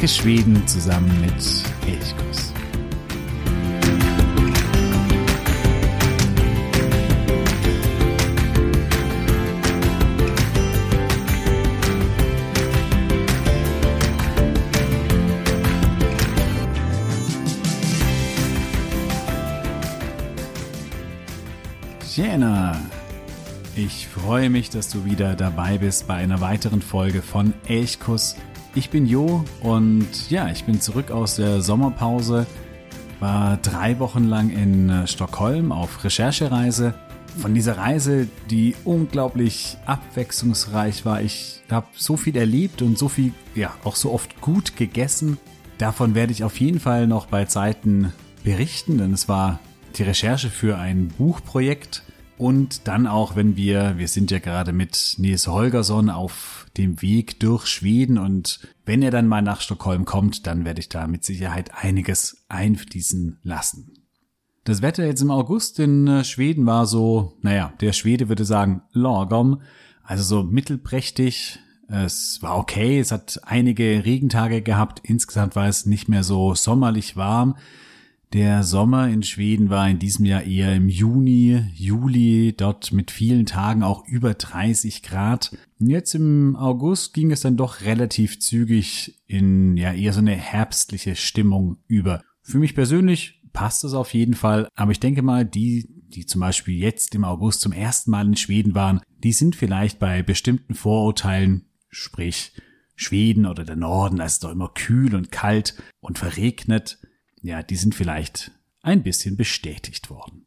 Entdecke Schweden zusammen mit Elchkuss. Tjena! Ich freue mich, dass du wieder dabei bist bei einer weiteren Folge von Elchkuss. Ich bin Jo und ja, ich bin zurück aus der Sommerpause, war drei Wochen lang in äh, Stockholm auf Recherchereise. Von dieser Reise, die unglaublich abwechslungsreich war. Ich habe so viel erlebt und so viel, ja, auch so oft gut gegessen. Davon werde ich auf jeden Fall noch bei Zeiten berichten, denn es war die Recherche für ein Buchprojekt und dann auch, wenn wir, wir sind ja gerade mit Nils Holgersson auf dem Weg durch Schweden und wenn er dann mal nach Stockholm kommt, dann werde ich da mit Sicherheit einiges einfließen lassen. Das Wetter jetzt im August in äh, Schweden war so, naja, der Schwede würde sagen lagom, also so mittelprächtig. Es war okay, es hat einige Regentage gehabt, insgesamt war es nicht mehr so sommerlich warm. Der Sommer in Schweden war in diesem Jahr eher im Juni, Juli, dort mit vielen Tagen auch über 30 Grad. Jetzt im August ging es dann doch relativ zügig in ja eher so eine herbstliche Stimmung über. Für mich persönlich passt es auf jeden Fall, aber ich denke mal, die, die zum Beispiel jetzt im August zum ersten Mal in Schweden waren, die sind vielleicht bei bestimmten Vorurteilen, sprich Schweden oder der Norden, es ist doch immer kühl und kalt und verregnet, ja, die sind vielleicht ein bisschen bestätigt worden.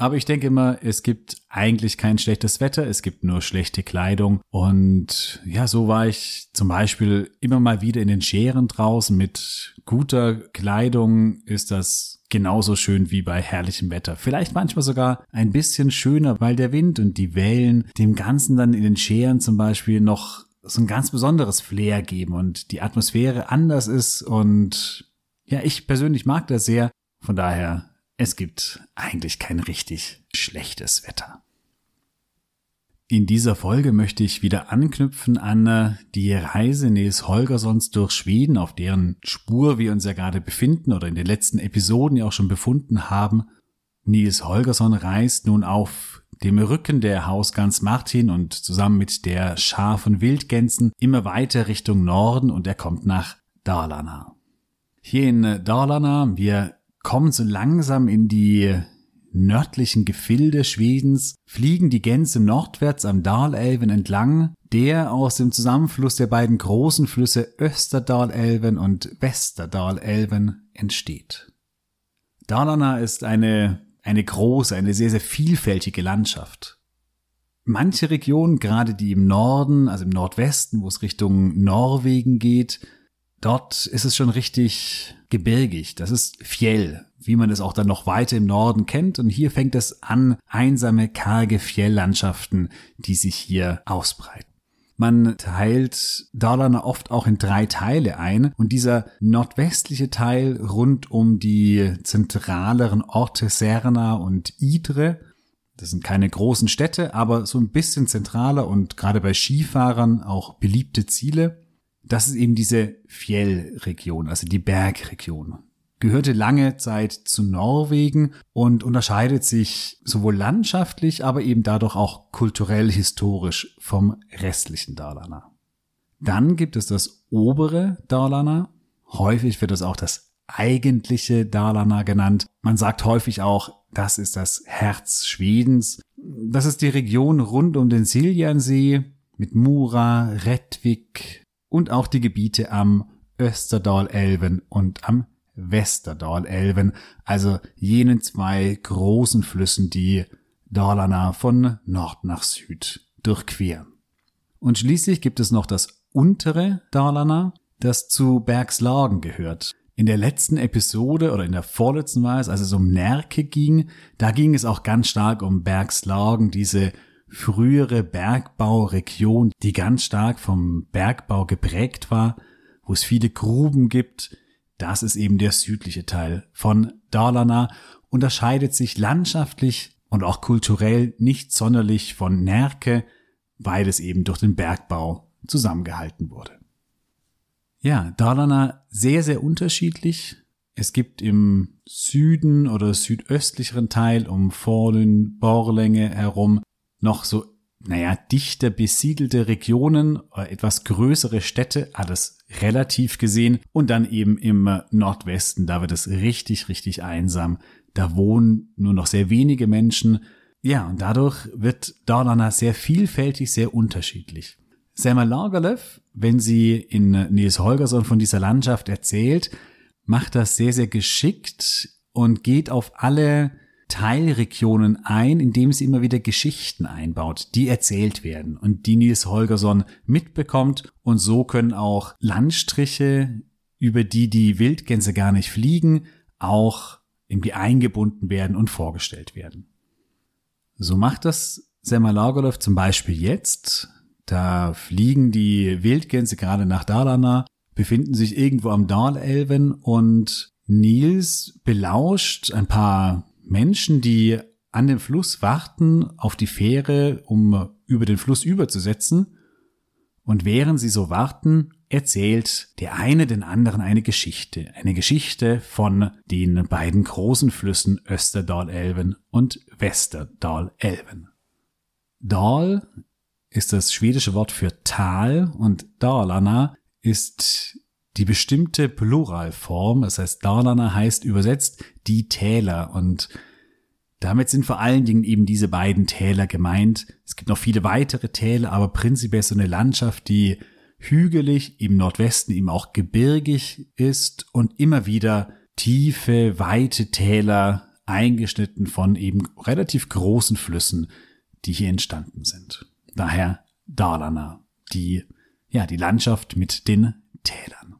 Aber ich denke immer, es gibt eigentlich kein schlechtes Wetter, es gibt nur schlechte Kleidung. Und ja, so war ich zum Beispiel immer mal wieder in den Scheren draußen. Mit guter Kleidung ist das genauso schön wie bei herrlichem Wetter. Vielleicht manchmal sogar ein bisschen schöner, weil der Wind und die Wellen dem Ganzen dann in den Scheren zum Beispiel noch so ein ganz besonderes Flair geben und die Atmosphäre anders ist und ja, ich persönlich mag das sehr. Von daher, es gibt eigentlich kein richtig schlechtes Wetter. In dieser Folge möchte ich wieder anknüpfen an äh, die Reise Nils Holgerssons durch Schweden, auf deren Spur wir uns ja gerade befinden oder in den letzten Episoden ja auch schon befunden haben. Nils Holgersson reist nun auf dem Rücken der Hausgans Martin und zusammen mit der Schar von Wildgänsen immer weiter Richtung Norden und er kommt nach Dalarna. Hier in Dalarna, wir kommen so langsam in die nördlichen Gefilde Schwedens, fliegen die Gänse nordwärts am Dalälven entlang, der aus dem Zusammenfluss der beiden großen Flüsse Österdalälven und Westerdalälven entsteht. Dalarna ist eine, eine große, eine sehr, sehr vielfältige Landschaft. Manche Regionen, gerade die im Norden, also im Nordwesten, wo es Richtung Norwegen geht, Dort ist es schon richtig gebirgig. Das ist Fjell, wie man es auch dann noch weiter im Norden kennt. Und hier fängt es an, einsame, karge Fjelllandschaften, die sich hier ausbreiten. Man teilt Dalarna oft auch in drei Teile ein und dieser nordwestliche Teil rund um die zentraleren Orte Serna und Idre, das sind keine großen Städte, aber so ein bisschen zentraler und gerade bei Skifahrern auch beliebte Ziele das ist eben diese Fjellregion, also die Bergregion. Gehörte lange Zeit zu Norwegen und unterscheidet sich sowohl landschaftlich, aber eben dadurch auch kulturell historisch vom restlichen Dalarna. Dann gibt es das obere Dalarna. Häufig wird es auch das eigentliche Dalarna genannt. Man sagt häufig auch, das ist das Herz Schwedens. Das ist die Region rund um den Siljansee mit Mura, Rättvik, und auch die Gebiete am Österdalälven und am Westerdalälven, also jenen zwei großen Flüssen, die Dalarna von Nord nach Süd durchqueren. Und schließlich gibt es noch das untere Dalarna, das zu Bergslagen gehört. In der letzten Episode oder in der vorletzten war es, als es um Närke ging, da ging es auch ganz stark um Bergslagen, diese frühere Bergbauregion, die ganz stark vom Bergbau geprägt war, wo es viele Gruben gibt. Das ist eben der südliche Teil von Dalarna, unterscheidet sich landschaftlich und auch kulturell nicht sonderlich von Närke, weil es eben durch den Bergbau zusammengehalten wurde. Ja, Dalarna sehr, sehr unterschiedlich. Es gibt im Süden oder südöstlicheren Teil um Forlün, Borlänge herum noch so, naja, dichter besiedelte Regionen, oder etwas größere Städte, alles relativ gesehen. Und dann eben im Nordwesten, da wird es richtig, richtig einsam. Da wohnen nur noch sehr wenige Menschen. Ja, und dadurch wird Dalarna sehr vielfältig, sehr unterschiedlich. Selma Lagerlöf, wenn sie in Nils Holgersson von dieser Landschaft erzählt, macht das sehr, sehr geschickt und geht auf alle Teilregionen ein, indem sie immer wieder Geschichten einbaut, die erzählt werden und die Nils Holgersson mitbekommt. Und so können auch Landstriche, über die die Wildgänse gar nicht fliegen, auch irgendwie eingebunden werden und vorgestellt werden. So macht das Selma Lagerlöf zum Beispiel jetzt. Da fliegen die Wildgänse gerade nach Dalarna, befinden sich irgendwo am Dalelven und Nils belauscht ein paar Menschen, die an dem Fluss warten auf die Fähre, um über den Fluss überzusetzen. Und während sie so warten, erzählt der eine den anderen eine Geschichte. Eine Geschichte von den beiden großen Flüssen Österdalälven und Westerdalälven. Dal ist das schwedische Wort für Tal und Dalarna ist die bestimmte Pluralform. Das heißt, Dalarna heißt übersetzt die Täler und damit sind vor allen Dingen eben diese beiden Täler gemeint. Es gibt noch viele weitere Täler, aber prinzipiell so eine Landschaft, die hügelig, im Nordwesten eben auch gebirgig ist und immer wieder tiefe, weite Täler eingeschnitten von eben relativ großen Flüssen, die hier entstanden sind. Daher Dalarna, die, ja, die Landschaft mit den Tälern.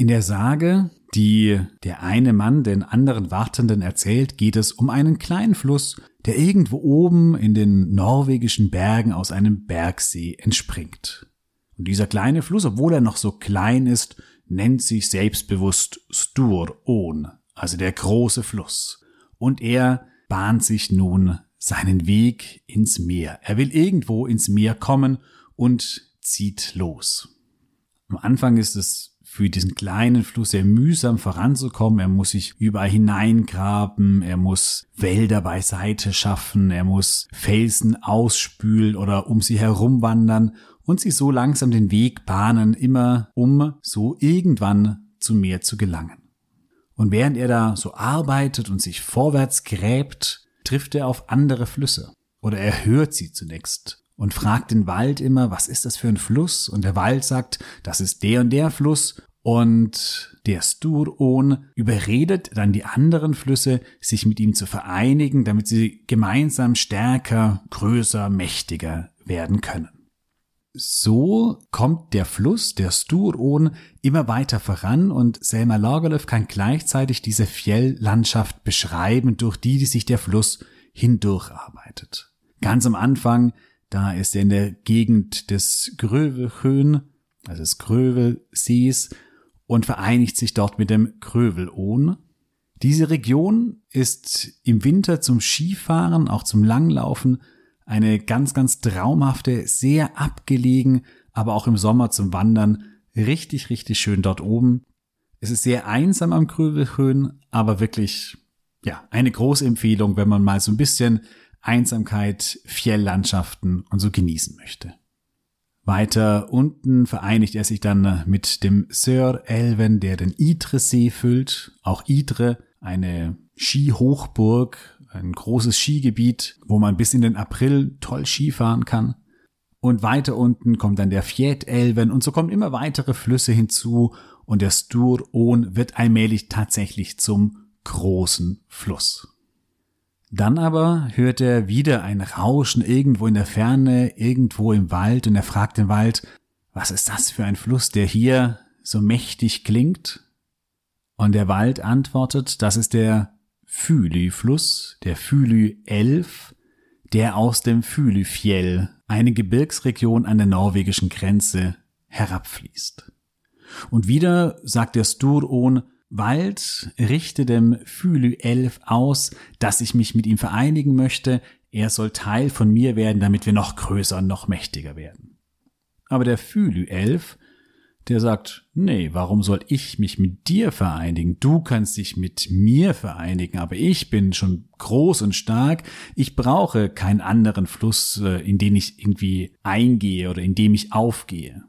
In der Sage, die der eine Mann den anderen Wartenden erzählt, geht es um einen kleinen Fluss, der irgendwo oben in den norwegischen Bergen aus einem Bergsee entspringt. Und dieser kleine Fluss, obwohl er noch so klein ist, nennt sich selbstbewusst Stur-On, also der große Fluss. Und er bahnt sich nun seinen Weg ins Meer. Er will irgendwo ins Meer kommen und zieht los. Am Anfang ist es für diesen kleinen Fluss sehr mühsam voranzukommen. Er muss sich überall hineingraben, er muss Wälder beiseite schaffen, er muss Felsen ausspülen oder um sie herumwandern und sich so langsam den Weg bahnen, immer um so irgendwann zum Meer zu gelangen. Und während er da so arbeitet und sich vorwärts gräbt, trifft er auf andere Flüsse. Oder er hört sie zunächst und fragt den Wald immer, was ist das für ein Fluss? Und der Wald sagt, das ist der und der Fluss. Und der Sturon überredet dann die anderen Flüsse, sich mit ihm zu vereinigen, damit sie gemeinsam stärker, größer, mächtiger werden können. So kommt der Fluss, der Sturon, immer weiter voran und Selma Lagerlöf kann gleichzeitig diese Fjelllandschaft beschreiben, durch die, die sich der Fluss hindurcharbeitet. Ganz am Anfang, da ist er in der Gegend des Grövelhöhen, also des Grövelsees, und vereinigt sich dort mit dem Grövelohn. Diese Region ist im Winter zum Skifahren, auch zum Langlaufen eine ganz, ganz traumhafte, sehr abgelegen, aber auch im Sommer zum Wandern. Richtig, richtig schön dort oben. Es ist sehr einsam am Krüvelhöhen, aber wirklich, ja, eine große Empfehlung, wenn man mal so ein bisschen Einsamkeit, Fjelllandschaften und so genießen möchte. Weiter unten vereinigt er sich dann mit dem Sir Elven, der den Idre-See füllt. Auch Idre, eine Skihochburg, ein großes Skigebiet, wo man bis in den April toll Skifahren kann. Und weiter unten kommt dann der Fjätelven und so kommen immer weitere Flüsse hinzu und der Stur-On wird allmählich tatsächlich zum großen Fluss. Dann aber hört er wieder ein Rauschen irgendwo in der Ferne, irgendwo im Wald und er fragt den Wald, was ist das für ein Fluss, der hier so mächtig klingt? Und der Wald antwortet, das ist der Fylü-Fluss, der 11, der aus dem Fylüfjell, eine Gebirgsregion an der norwegischen Grenze, herabfließt. Und wieder sagt der Sturon, Wald richte dem Fylü 11 aus, dass ich mich mit ihm vereinigen möchte, er soll Teil von mir werden, damit wir noch größer und noch mächtiger werden. Aber der Fylü 11, der sagt, nee, warum soll ich mich mit dir vereinigen? Du kannst dich mit mir vereinigen, aber ich bin schon groß und stark. Ich brauche keinen anderen Fluss, äh, in den ich irgendwie eingehe oder in dem ich aufgehe.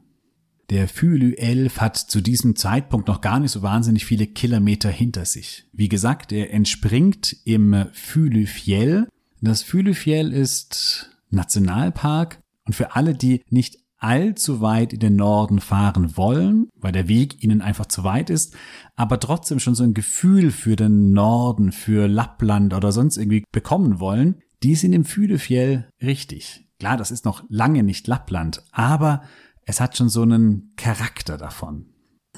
Der Fülü 11 hat zu diesem Zeitpunkt noch gar nicht so wahnsinnig viele Kilometer hinter sich. Wie gesagt, er entspringt im Fülü Fjell. Das Fülü Fjell ist Nationalpark und für alle, die nicht allzu weit in den Norden fahren wollen, weil der Weg ihnen einfach zu weit ist, aber trotzdem schon so ein Gefühl für den Norden, für Lappland oder sonst irgendwie bekommen wollen, die sind im Fühlefjell richtig. Klar, das ist noch lange nicht Lappland, aber es hat schon so einen Charakter davon.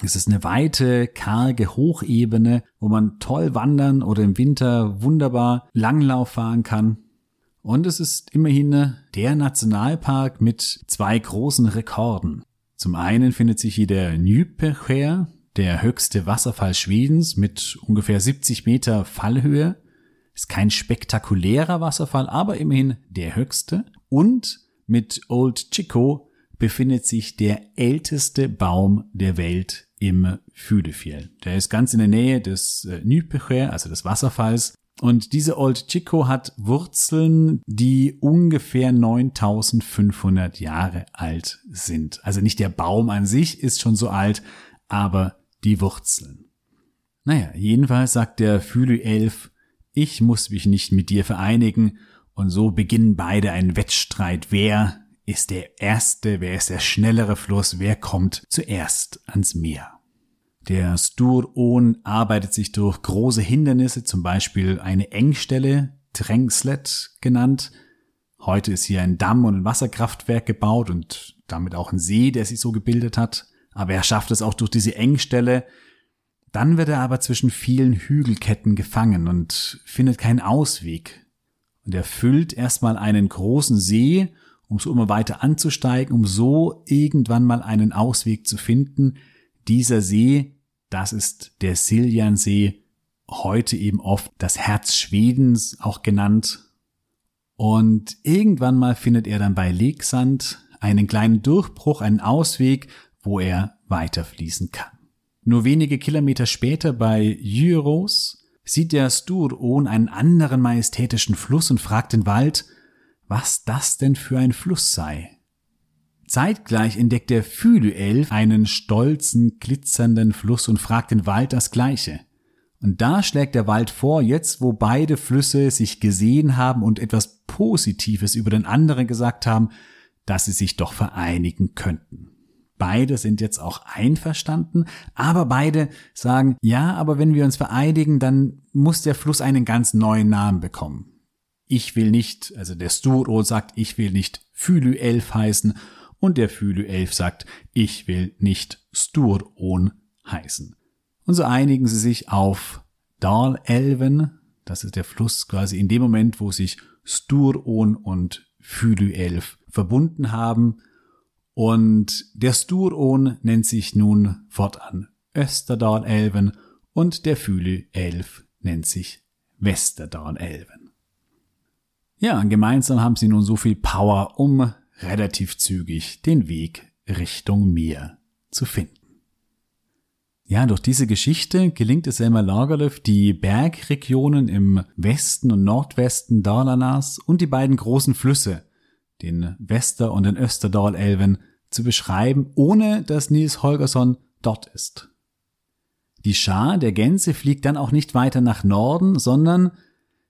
Es ist eine weite, karge Hochebene, wo man toll wandern oder im Winter wunderbar Langlauf fahren kann. Und es ist immerhin der Nationalpark mit zwei großen Rekorden. Zum einen findet sich hier der Nypecher, der höchste Wasserfall Schwedens mit ungefähr 70 Meter Fallhöhe. Ist kein spektakulärer Wasserfall, aber immerhin der höchste. Und mit Old Chico befindet sich der älteste Baum der Welt im Fühlefjell. Der ist ganz in der Nähe des äh, also des Wasserfalls, und diese Old Chico hat Wurzeln, die ungefähr 9500 Jahre alt sind. Also nicht der Baum an sich ist schon so alt, aber die Wurzeln. Naja, jedenfalls sagt der Fülü Elf, ich muss mich nicht mit dir vereinigen, und so beginnen beide einen Wettstreit. Wer ist der Erste, wer ist der schnellere Fluss, wer kommt zuerst ans Meer? Der Stur-On arbeitet sich durch große Hindernisse, zum Beispiel eine Engstelle, Trängslet genannt. Heute ist hier ein Damm und ein Wasserkraftwerk gebaut und damit auch ein See, der sich so gebildet hat. Aber er schafft es auch durch diese Engstelle. Dann wird er aber zwischen vielen Hügelketten gefangen und findet keinen Ausweg. Und er füllt erstmal einen großen See, um so immer weiter anzusteigen, um so irgendwann mal einen Ausweg zu finden. Dieser See das ist der Siljansee, heute eben oft das Herz Schwedens auch genannt. Und irgendwann mal findet er dann bei Leksand einen kleinen Durchbruch, einen Ausweg, wo er weiterfließen kann. Nur wenige Kilometer später bei Jyros sieht der Sturon einen anderen majestätischen Fluss und fragt den Wald, was das denn für ein Fluss sei. Zeitgleich entdeckt der Fülü-Elf einen stolzen, glitzernden Fluss und fragt den Wald das Gleiche. Und da schlägt der Wald vor, jetzt wo beide Flüsse sich gesehen haben und etwas Positives über den anderen gesagt haben, dass sie sich doch vereinigen könnten. Beide sind jetzt auch einverstanden, aber beide sagen, ja, aber wenn wir uns vereinigen, dann muss der Fluss einen ganz neuen Namen bekommen. Ich will nicht, also der Sturo sagt, ich will nicht Fülü-Elf heißen und der Fülü-Elf sagt, ich will nicht Sturon heißen. Und so einigen sie sich auf Dal-Elven, das ist der Fluss quasi in dem Moment, wo sich Sturon und Fülü-Elf verbunden haben. Und der Sturon nennt sich nun fortan Österdal-Elven und der Fülü-Elf nennt sich Westerdal-Elven. Ja, gemeinsam haben sie nun so viel Power, um relativ zügig den Weg Richtung Meer zu finden. Ja, durch diese Geschichte gelingt es Selma Lagerlöf, die Bergregionen im Westen und Nordwesten Dalarnas und die beiden großen Flüsse, den Wester- und den Österdalelven, zu beschreiben, ohne dass Nils Holgersson dort ist. Die Schar der Gänse fliegt dann auch nicht weiter nach Norden, sondern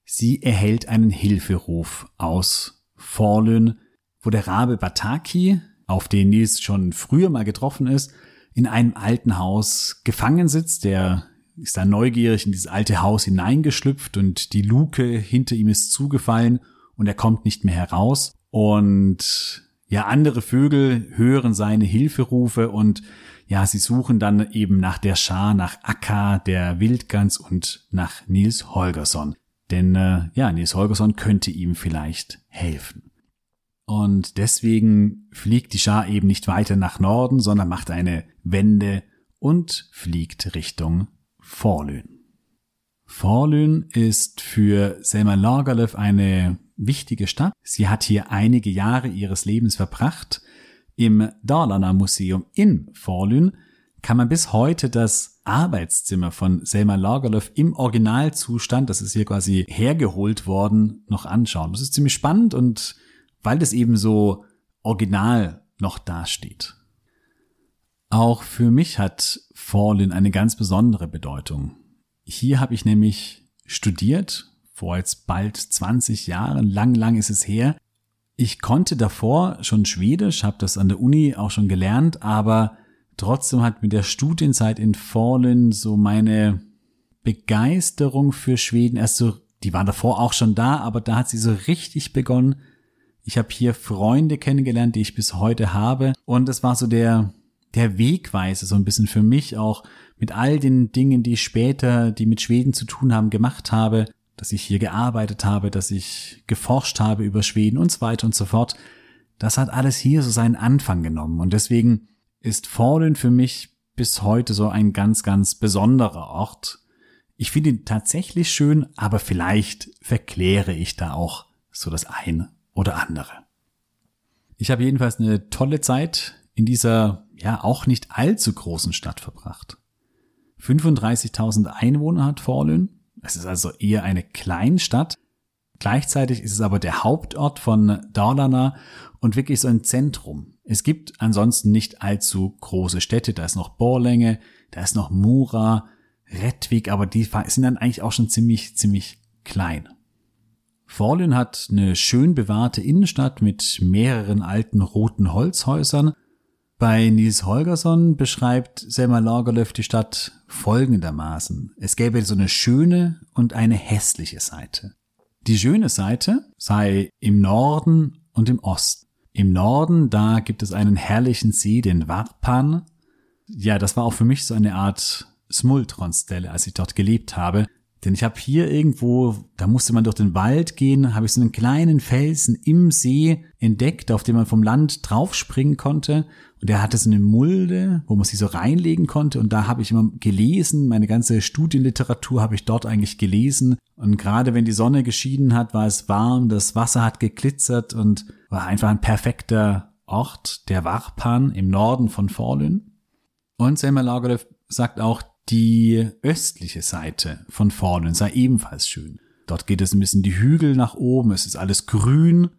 sie erhält einen Hilferuf aus Forlön, wo der Rabe Bataki, auf den Nils schon früher mal getroffen ist, in einem alten Haus gefangen sitzt. Der ist da neugierig in dieses alte Haus hineingeschlüpft und die Luke hinter ihm ist zugefallen und er kommt nicht mehr heraus. Und ja, andere Vögel hören seine Hilferufe und ja, sie suchen dann eben nach der Schar, nach Akka, der Wildgans und nach Nils Holgersson. Denn äh, ja, Nils Holgersson könnte ihm vielleicht helfen. Und deswegen fliegt die Schar eben nicht weiter nach Norden, sondern macht eine Wende und fliegt Richtung Forlön. Forlön ist für Selma Lagerlöf eine wichtige Stadt. Sie hat hier einige Jahre ihres Lebens verbracht. Im Dalarna Museum in Forlün kann man bis heute das Arbeitszimmer von Selma Lagerlöf im Originalzustand, das ist hier quasi hergeholt worden, noch anschauen. Das ist ziemlich spannend und weil das eben so original noch dasteht. Auch für mich hat Forlün eine ganz besondere Bedeutung. Hier habe ich nämlich studiert, vor jetzt bald 20 Jahren, lang, lang ist es her. Ich konnte davor schon Schwedisch, habe das an der Uni auch schon gelernt, aber Trotzdem hat mit der Studienzeit in Fallen so meine Begeisterung für Schweden erst so, die war davor auch schon da, aber da hat sie so richtig begonnen. Ich habe hier Freunde kennengelernt, die ich bis heute habe. Und es war so der, der Wegweise, so ein bisschen für mich auch mit all den Dingen, die ich später, die mit Schweden zu tun haben, gemacht habe, dass ich hier gearbeitet habe, dass ich geforscht habe über Schweden und so weiter und so fort. Das hat alles hier so seinen Anfang genommen. Und deswegen ist Fallen für mich bis heute so ein ganz, ganz besonderer Ort. Ich finde ihn tatsächlich schön, aber vielleicht verkläre ich da auch so das eine oder andere. Ich habe jedenfalls eine tolle Zeit in dieser ja auch nicht allzu großen Stadt verbracht. 35.000 Einwohner hat Fallen. Es ist also eher eine Kleinstadt. Gleichzeitig ist es aber der Hauptort von Dalarna und wirklich so ein Zentrum. Es gibt ansonsten nicht allzu große Städte. Da ist noch Borlänge, da ist noch Mura, Redwig, aber die sind dann eigentlich auch schon ziemlich, ziemlich klein. Forlün hat eine schön bewahrte Innenstadt mit mehreren alten roten Holzhäusern. Bei Nils Holgersson beschreibt Selma Lagerlöf die Stadt folgendermaßen. Es gäbe so eine schöne und eine hässliche Seite. Die schöne Seite sei im Norden und im Osten. Im Norden, da gibt es einen herrlichen See, den Varpan. Ja, das war auch für mich so eine Art Smultron-Stelle, als ich dort gelebt habe. Denn ich habe hier irgendwo, da musste man durch den Wald gehen, habe ich so einen kleinen Felsen im See entdeckt, auf dem man vom Land draufspringen konnte. Und der hatte so eine Mulde, wo man sie so reinlegen konnte. Und da habe ich immer gelesen, meine ganze Studienliteratur habe ich dort eigentlich gelesen. Und gerade wenn die Sonne geschieden hat, war es warm, das Wasser hat geglitzert und war einfach ein perfekter Ort, der Warpan im Norden von Forlün. Und Selma Lagerlöf sagt auch, die östliche Seite von Forlün sei ebenfalls schön. Dort geht es ein bisschen die Hügel nach oben, es ist alles grün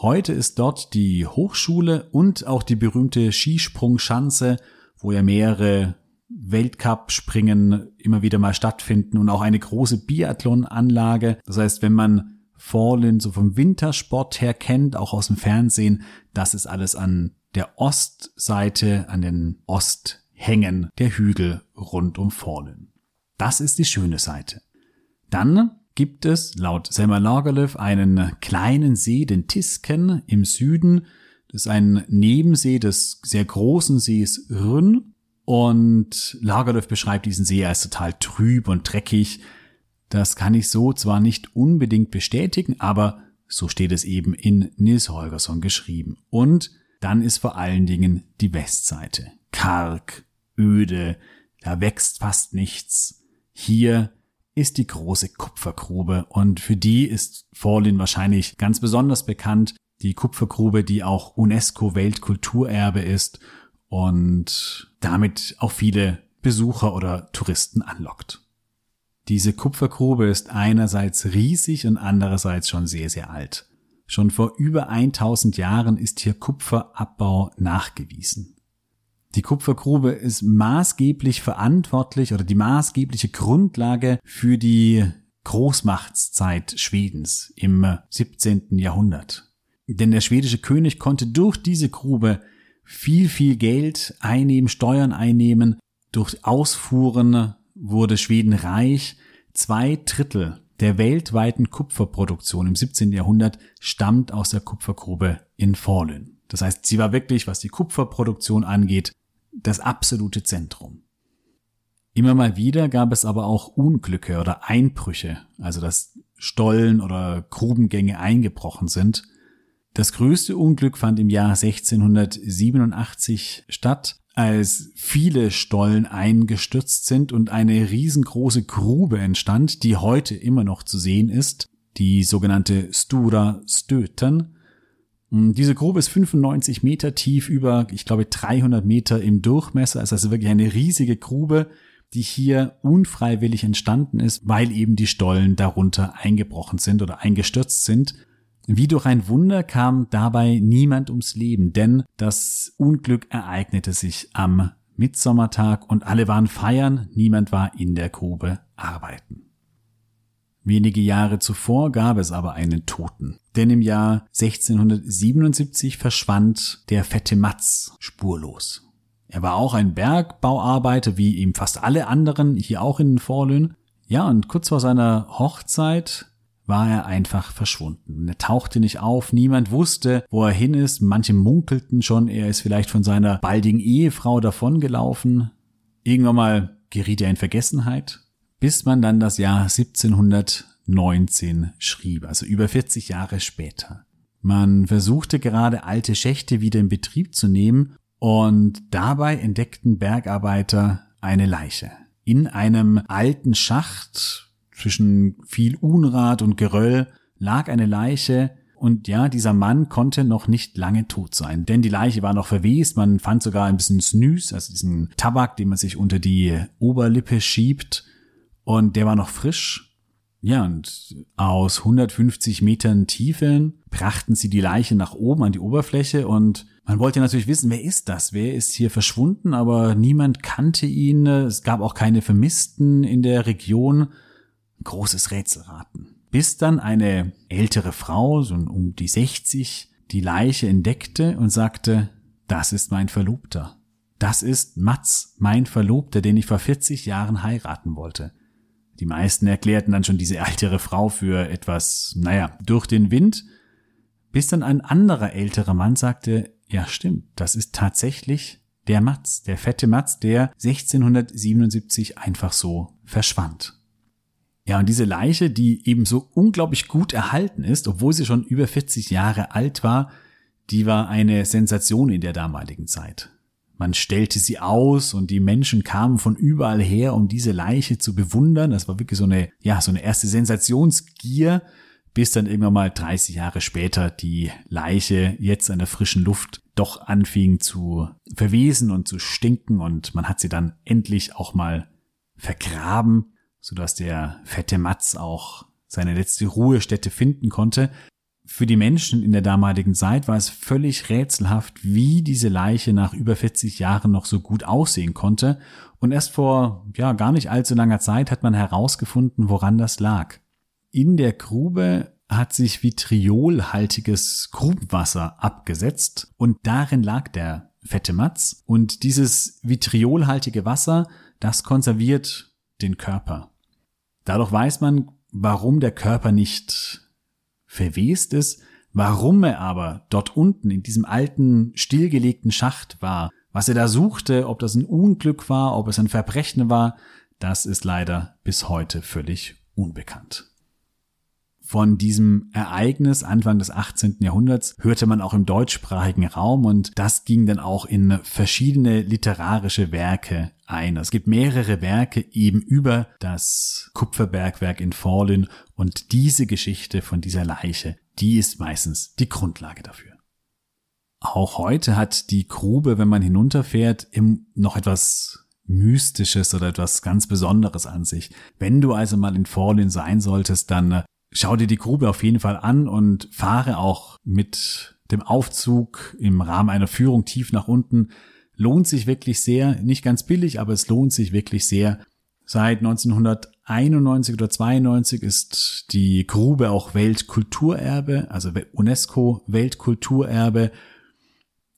Heute ist dort die Hochschule und auch die berühmte Skisprungschanze, wo ja mehrere Weltcup-Springen immer wieder mal stattfinden und auch eine große Biathlon-Anlage. Das heißt, wenn man Fallen so vom Wintersport her kennt, auch aus dem Fernsehen, das ist alles an der Ostseite, an den Osthängen der Hügel rund um Fallen. Das ist die schöne Seite. Dann gibt es laut Selma Lagerlöf einen kleinen See, den Tisken im Süden. Das ist ein Nebensee des sehr großen Sees Rhön. Und Lagerlöf beschreibt diesen See als total trüb und dreckig. Das kann ich so zwar nicht unbedingt bestätigen, aber so steht es eben in Nils Holgersson geschrieben. Und dann ist vor allen Dingen die Westseite. Karg, öde, da wächst fast nichts. Hier ist die große Kupfergrube und für die ist Forlin wahrscheinlich ganz besonders bekannt. Die Kupfergrube, die auch UNESCO Weltkulturerbe ist und damit auch viele Besucher oder Touristen anlockt. Diese Kupfergrube ist einerseits riesig und andererseits schon sehr, sehr alt. Schon vor über 1000 Jahren ist hier Kupferabbau nachgewiesen. Die Kupfergrube ist maßgeblich verantwortlich oder die maßgebliche Grundlage für die Großmachtszeit Schwedens im 17. Jahrhundert. Denn der schwedische König konnte durch diese Grube viel, viel Geld einnehmen, Steuern einnehmen. Durch Ausfuhren wurde Schweden reich. Zwei Drittel der weltweiten Kupferproduktion im 17. Jahrhundert stammt aus der Kupfergrube in Fallen. Das heißt, sie war wirklich, was die Kupferproduktion angeht, das absolute Zentrum. Immer mal wieder gab es aber auch Unglücke oder Einbrüche, also dass Stollen oder Grubengänge eingebrochen sind. Das größte Unglück fand im Jahr 1687 statt, als viele Stollen eingestürzt sind und eine riesengroße Grube entstand, die heute immer noch zu sehen ist, die sogenannte Stura Stöten. Diese Grube ist 95 Meter tief, über, ich glaube, 300 Meter im Durchmesser. Es ist also wirklich eine riesige Grube, die hier unfreiwillig entstanden ist, weil eben die Stollen darunter eingebrochen sind oder eingestürzt sind. Wie durch ein Wunder kam dabei niemand ums Leben, denn das Unglück ereignete sich am Mitsommertag und alle waren feiern, niemand war in der Grube arbeiten. Wenige Jahre zuvor gab es aber einen Toten, denn im Jahr 1677 verschwand der fette Matz spurlos. Er war auch ein Bergbauarbeiter, wie ihm fast alle anderen, hier auch in Vorlön. Ja, und kurz vor seiner Hochzeit war er einfach verschwunden. Er tauchte nicht auf, niemand wusste, wo er hin ist. Manche munkelten schon, er ist vielleicht von seiner baldigen Ehefrau davongelaufen. Irgendwann mal geriet er in Vergessenheit bis man dann das Jahr 1719 schrieb, also über 40 Jahre später. Man versuchte gerade alte Schächte wieder in Betrieb zu nehmen und dabei entdeckten Bergarbeiter eine Leiche. In einem alten Schacht zwischen viel Unrat und Geröll lag eine Leiche, und ja, dieser Mann konnte noch nicht lange tot sein, denn die Leiche war noch verwest. Man fand sogar ein bisschen Snus, also diesen Tabak, den man sich unter die Oberlippe schiebt. Und der war noch frisch. Ja, und aus 150 Metern Tiefe brachten sie die Leiche nach oben an die Oberfläche und man wollte natürlich wissen, wer ist das? Wer ist hier verschwunden? Aber niemand kannte ihn. Es gab auch keine Vermissten in der Region. Großes Rätselraten. Bis dann eine ältere Frau, so um die 60, die Leiche entdeckte und sagte, das ist mein Verlobter. Das ist Mats, mein Verlobter, den ich vor 40 Jahren heiraten wollte. Die meisten erklärten dann schon diese ältere Frau für etwas, naja, durch den Wind, bis dann ein anderer älterer Mann sagte, ja stimmt, das ist tatsächlich der Matz, der fette Matz, der 1677 einfach so verschwand. Ja, und diese Leiche, die eben so unglaublich gut erhalten ist, obwohl sie schon über 40 Jahre alt war, die war eine Sensation in der damaligen Zeit. Man stellte sie aus und die Menschen kamen von überall her, um diese Leiche zu bewundern. Das war wirklich so eine, ja, so eine erste Sensationsgier, bis dann irgendwann mal 30 Jahre später die Leiche jetzt an der frischen Luft doch anfing zu verwesen und zu stinken und man hat sie dann endlich auch mal vergraben, sodass der fette Matz auch seine letzte Ruhestätte finden konnte für die Menschen in der damaligen Zeit war es völlig rätselhaft, wie diese Leiche nach über 40 Jahren noch so gut aussehen konnte. Und erst vor, ja, gar nicht allzu langer Zeit hat man herausgefunden, woran das lag. In der Grube hat sich vitriolhaltiges Grubenwasser abgesetzt und darin lag der fette Matz. Und dieses vitriolhaltige Wasser, das konserviert den Körper. Dadurch weiß man, warum der Körper nicht verwest ist, warum er aber dort unten in diesem alten, stillgelegten Schacht war, was er da suchte, ob das ein Unglück war, ob es ein Verbrechen war, das ist leider bis heute völlig unbekannt. Von diesem Ereignis Anfang des 18. Jahrhunderts hörte man auch im deutschsprachigen Raum und das ging dann auch in verschiedene literarische Werke ein. Es gibt mehrere Werke eben über das Kupferbergwerk in Forlin und diese Geschichte von dieser Leiche, die ist meistens die Grundlage dafür. Auch heute hat die Grube, wenn man hinunterfährt, noch etwas Mystisches oder etwas ganz Besonderes an sich. Wenn du also mal in Forlin sein solltest, dann schau dir die Grube auf jeden Fall an und fahre auch mit dem Aufzug im Rahmen einer Führung tief nach unten. Lohnt sich wirklich sehr, nicht ganz billig, aber es lohnt sich wirklich sehr. Seit 1991 oder 92 ist die Grube auch Weltkulturerbe, also UNESCO Weltkulturerbe.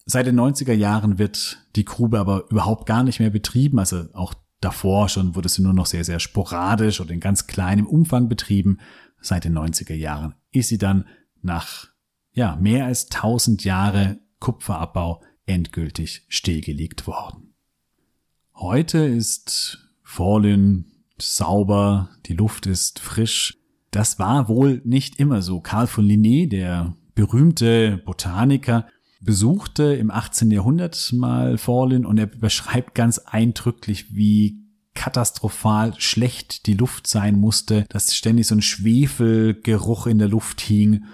Seit den 90er Jahren wird die Grube aber überhaupt gar nicht mehr betrieben, also auch davor schon wurde sie nur noch sehr, sehr sporadisch oder in ganz kleinem Umfang betrieben seit den 90er Jahren ist sie dann nach ja, mehr als 1000 Jahre Kupferabbau endgültig stillgelegt worden. Heute ist Fallen sauber, die Luft ist frisch. Das war wohl nicht immer so. Karl von Linné, der berühmte Botaniker, besuchte im 18. Jahrhundert mal Fallen und er beschreibt ganz eindrücklich, wie katastrophal schlecht die Luft sein musste, dass ständig so ein Schwefelgeruch in der Luft hing.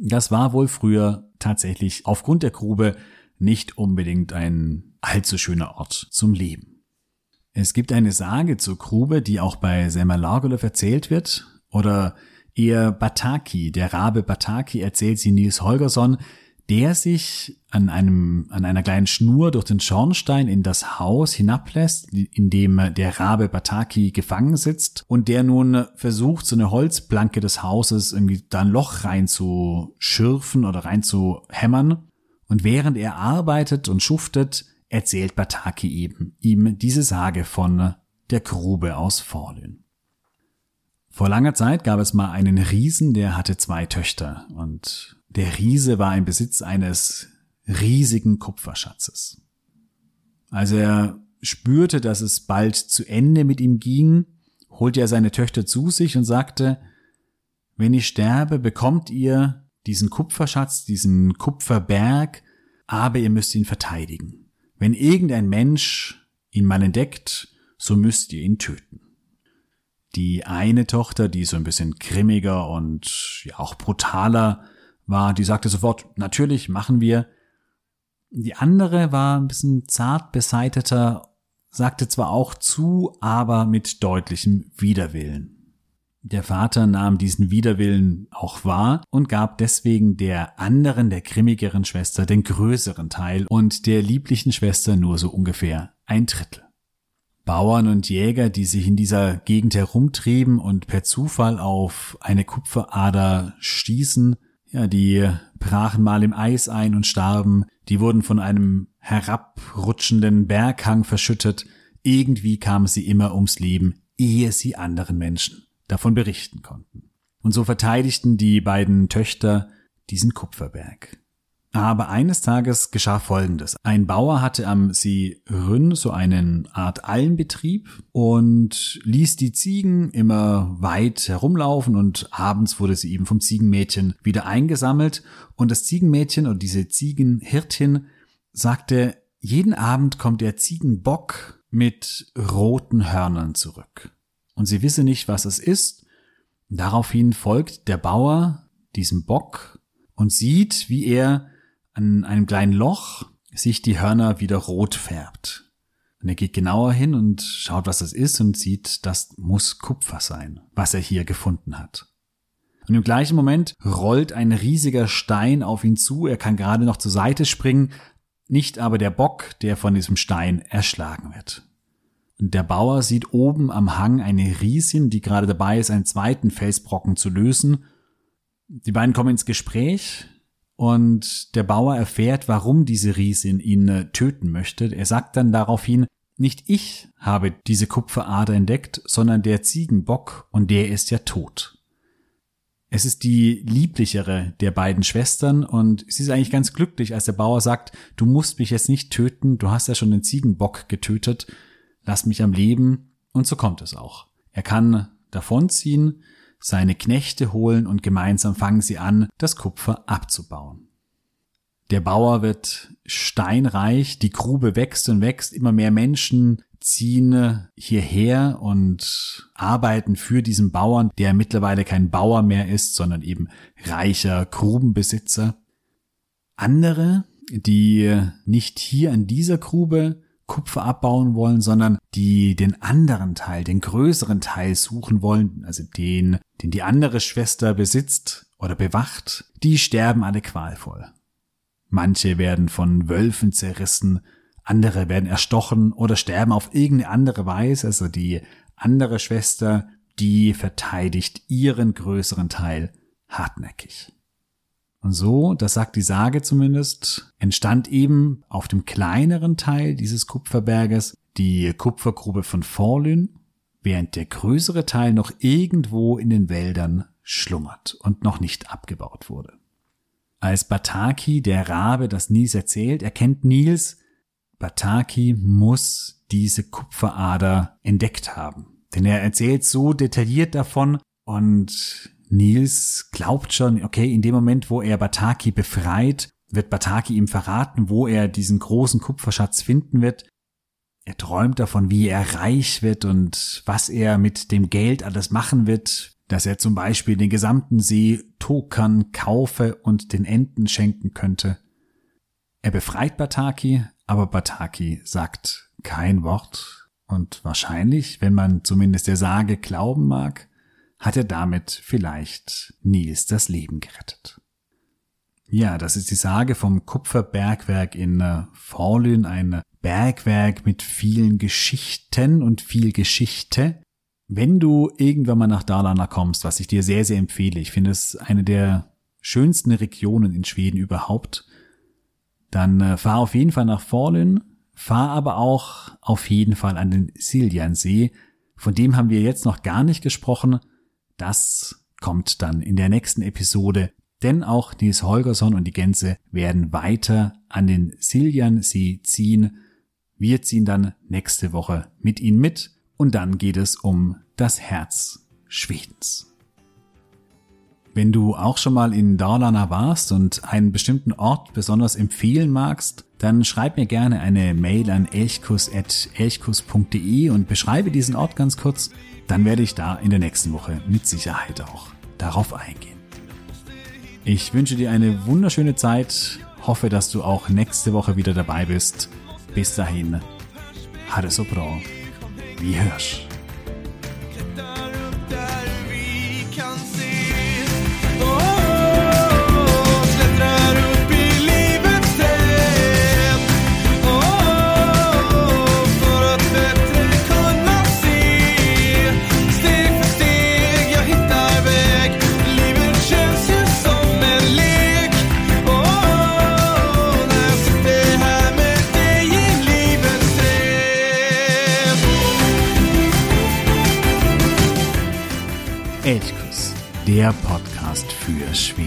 Das war wohl früher tatsächlich aufgrund der Grube nicht unbedingt ein allzu schöner Ort zum Leben. Es gibt eine Sage zur Grube, die auch bei Selma Lagerlöf erzählt wird, oder eher Bataki, der Rabe Bataki erzählt sie Nils Holgersson, der sich an einem, an einer kleinen Schnur durch den Schornstein in das Haus hinablässt, in dem der Rabe Bataki gefangen sitzt und der nun versucht, so eine Holzplanke des Hauses irgendwie da ein Loch reinzuschürfen oder reinzuhämmern. Und während er arbeitet und schuftet, erzählt Bataki eben ihm diese Sage von der Grube aus Forlün. Vor langer Zeit gab es mal einen Riesen, der hatte zwei Töchter und der Riese war im Besitz eines riesigen Kupferschatzes. Als er spürte, dass es bald zu Ende mit ihm ging, holte er seine Töchter zu sich und sagte, wenn ich sterbe, bekommt ihr diesen Kupferschatz, diesen Kupferberg, aber ihr müsst ihn verteidigen. Wenn irgendein Mensch ihn mal entdeckt, so müsst ihr ihn töten. Die eine Tochter, die so ein bisschen grimmiger und ja auch brutaler war, die sagte sofort, natürlich machen wir. Die andere war ein bisschen zart beseiteter, sagte zwar auch zu, aber mit deutlichem Widerwillen. Der Vater nahm diesen Widerwillen auch wahr und gab deswegen der anderen, der grimmigeren Schwester, den größeren Teil und der lieblichen Schwester nur so ungefähr ein Drittel. Bauern und Jäger, die sich in dieser Gegend herumtrieben und per Zufall auf eine Kupferader stießen, ja, die brachen mal im Eis ein und starben, die wurden von einem herabrutschenden Berghang verschüttet, irgendwie kamen sie immer ums Leben, ehe sie anderen Menschen davon berichten konnten. Und so verteidigten die beiden Töchter diesen Kupferberg. Aber eines Tages geschah Folgendes. Ein Bauer hatte am See Rünn so einen Art Allenbetrieb und ließ die Ziegen immer weit herumlaufen und abends wurde sie eben vom Ziegenmädchen wieder eingesammelt und das Ziegenmädchen und diese Ziegenhirtin sagte, jeden Abend kommt der Ziegenbock mit roten Hörnern zurück und sie wisse nicht, was es ist. Daraufhin folgt der Bauer diesem Bock und sieht, wie er an einem kleinen Loch sich die Hörner wieder rot färbt. Und er geht genauer hin und schaut, was das ist und sieht, das muss Kupfer sein, was er hier gefunden hat. Und im gleichen Moment rollt ein riesiger Stein auf ihn zu, er kann gerade noch zur Seite springen, nicht aber der Bock, der von diesem Stein erschlagen wird. Der Bauer sieht oben am Hang eine Riesin, die gerade dabei ist, einen zweiten Felsbrocken zu lösen. Die beiden kommen ins Gespräch und der Bauer erfährt, warum diese Riesin ihn äh, töten möchte. Er sagt dann daraufhin, nicht ich habe diese Kupferader entdeckt, sondern der Ziegenbock und der ist ja tot. Es ist die lieblichere der beiden Schwestern und sie ist eigentlich ganz glücklich, als der Bauer sagt, du musst mich jetzt nicht töten, du hast ja schon den Ziegenbock getötet lass mich am Leben. Und so kommt es auch. Er kann davonziehen, seine Knechte holen und gemeinsam fangen sie an, das Kupfer abzubauen. Der Bauer wird steinreich, die Grube wächst und wächst, immer mehr Menschen ziehen hierher und arbeiten für diesen Bauern, der mittlerweile kein Bauer mehr ist, sondern eben reicher Grubenbesitzer. Andere, die nicht hier an dieser Grube Kupfer abbauen wollen, sondern die den anderen Teil, den größeren Teil suchen wollen, also den, den die andere Schwester besitzt oder bewacht, die sterben alle qualvoll. Manche werden von Wölfen zerrissen, andere werden erstochen oder sterben auf irgendeine andere Weise, also die andere Schwester, die verteidigt ihren größeren Teil hartnäckig. Und so, das sagt die Sage zumindest, entstand eben auf dem kleineren Teil dieses Kupferberges die Kupfergrube von Forlün, während der größere Teil noch irgendwo in den Wäldern schlummert und noch nicht abgebaut wurde. Als Bataki, der Rabe, das Nils erzählt, erkennt Nils, Bataki muss diese Kupferader entdeckt haben. Denn er erzählt so detailliert davon und Nils glaubt schon, okay, in dem Moment, wo er Bataki befreit, wird Bataki ihm verraten, wo er diesen großen Kupferschatz finden wird. Er träumt davon, wie er reich wird und was er mit dem Geld alles machen wird, dass er zum Beispiel den gesamten See Tokan kaufe und den Enten schenken könnte. Er befreit Bataki, aber Bataki sagt kein Wort und wahrscheinlich, wenn man zumindest der Sage glauben mag, hat er damit vielleicht Nils das Leben gerettet. Ja, das ist die Sage vom Kupferbergwerk in Forlün, äh, ein Bergwerk mit vielen Geschichten und viel Geschichte. Wenn du irgendwann mal nach Dalarna kommst, was ich dir sehr, sehr empfehle, ich finde es eine der schönsten Regionen in Schweden überhaupt, dann äh, fahr auf jeden Fall nach Forlün, fahr aber auch auf jeden Fall an den Siljansee. Von dem haben wir jetzt noch gar nicht gesprochen. Das kommt dann in der nächsten Episode. Denn auch Nils Holgersson und die Gänse werden weiter an den Siljansee ziehen. Wir ziehen dann nächste Woche mit ihnen mit und dann geht es um das Herz Schwedens. Wenn du auch schon mal in Dalarna warst und einen bestimmten Ort besonders empfehlen magst, dann schreib mir gerne eine Mail an elchkus.elchkus.de und beschreibe diesen Ort ganz kurz. Dann werde ich da in der nächsten Woche mit Sicherheit auch darauf eingehen. Ich wünsche dir eine wunderschöne Zeit, hoffe, dass du auch nächste Woche wieder dabei bist. Bis dahin, ha so bra. Sweet.